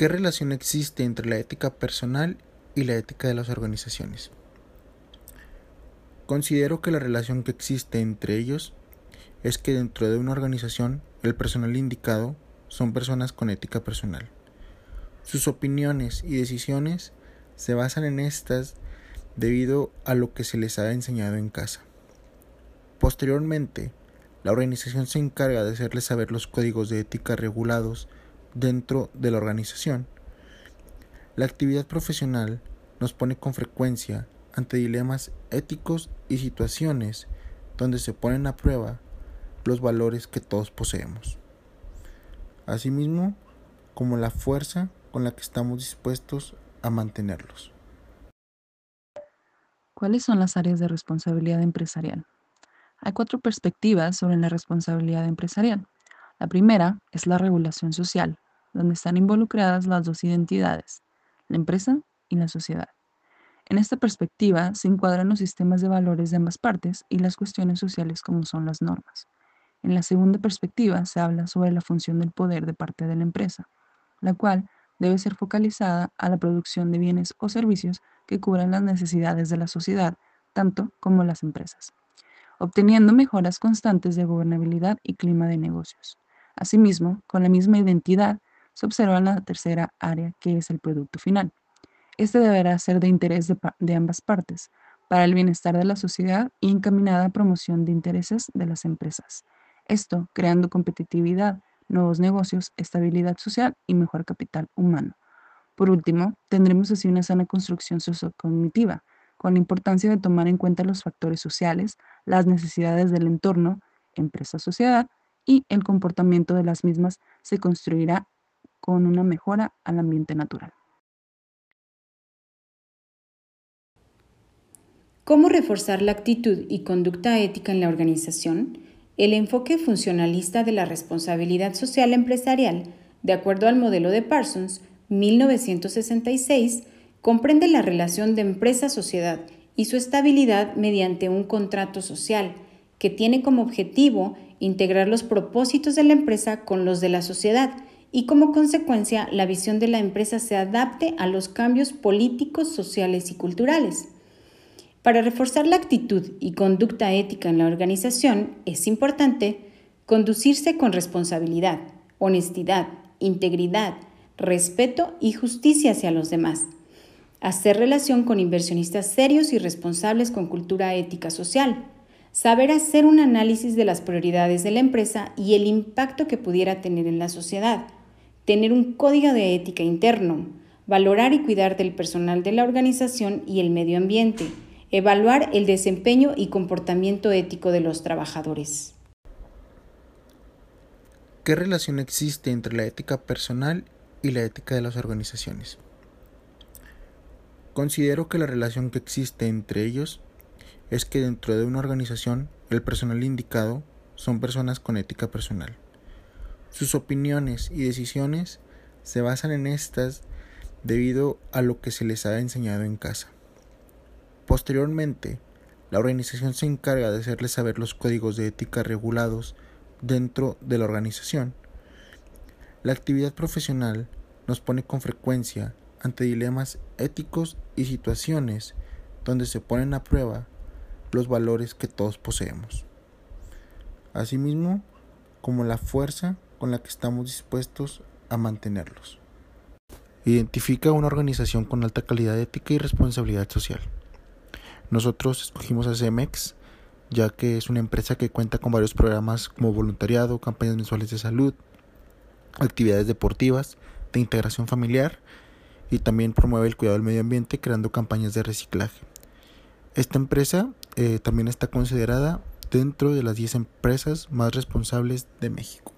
¿Qué relación existe entre la ética personal y la ética de las organizaciones? Considero que la relación que existe entre ellos es que dentro de una organización el personal indicado son personas con ética personal. Sus opiniones y decisiones se basan en estas debido a lo que se les ha enseñado en casa. Posteriormente, la organización se encarga de hacerles saber los códigos de ética regulados dentro de la organización. La actividad profesional nos pone con frecuencia ante dilemas éticos y situaciones donde se ponen a prueba los valores que todos poseemos. Asimismo, como la fuerza con la que estamos dispuestos a mantenerlos. ¿Cuáles son las áreas de responsabilidad empresarial? Hay cuatro perspectivas sobre la responsabilidad empresarial. La primera es la regulación social, donde están involucradas las dos identidades, la empresa y la sociedad. En esta perspectiva se encuadran los sistemas de valores de ambas partes y las cuestiones sociales como son las normas. En la segunda perspectiva se habla sobre la función del poder de parte de la empresa, la cual debe ser focalizada a la producción de bienes o servicios que cubran las necesidades de la sociedad, tanto como las empresas, obteniendo mejoras constantes de gobernabilidad y clima de negocios. Asimismo, con la misma identidad, se observa la tercera área, que es el producto final. Este deberá ser de interés de, de ambas partes, para el bienestar de la sociedad y encaminada a promoción de intereses de las empresas. Esto creando competitividad, nuevos negocios, estabilidad social y mejor capital humano. Por último, tendremos así una sana construcción sociocognitiva, con la importancia de tomar en cuenta los factores sociales, las necesidades del entorno, empresa-sociedad y el comportamiento de las mismas se construirá con una mejora al ambiente natural. ¿Cómo reforzar la actitud y conducta ética en la organización? El enfoque funcionalista de la responsabilidad social empresarial, de acuerdo al modelo de Parsons, 1966, comprende la relación de empresa-sociedad y su estabilidad mediante un contrato social que tiene como objetivo integrar los propósitos de la empresa con los de la sociedad y como consecuencia la visión de la empresa se adapte a los cambios políticos, sociales y culturales. Para reforzar la actitud y conducta ética en la organización es importante conducirse con responsabilidad, honestidad, integridad, respeto y justicia hacia los demás. Hacer relación con inversionistas serios y responsables con cultura ética social. Saber hacer un análisis de las prioridades de la empresa y el impacto que pudiera tener en la sociedad. Tener un código de ética interno. Valorar y cuidar del personal de la organización y el medio ambiente evaluar el desempeño y comportamiento ético de los trabajadores. ¿Qué relación existe entre la ética personal y la ética de las organizaciones? Considero que la relación que existe entre ellos es que dentro de una organización el personal indicado son personas con ética personal. Sus opiniones y decisiones se basan en estas debido a lo que se les ha enseñado en casa. Posteriormente, la organización se encarga de hacerles saber los códigos de ética regulados dentro de la organización. La actividad profesional nos pone con frecuencia ante dilemas éticos y situaciones donde se ponen a prueba los valores que todos poseemos. Asimismo, como la fuerza con la que estamos dispuestos a mantenerlos. Identifica una organización con alta calidad ética y responsabilidad social. Nosotros escogimos a CEMEX ya que es una empresa que cuenta con varios programas como voluntariado, campañas mensuales de salud, actividades deportivas, de integración familiar y también promueve el cuidado del medio ambiente creando campañas de reciclaje. Esta empresa eh, también está considerada dentro de las 10 empresas más responsables de México.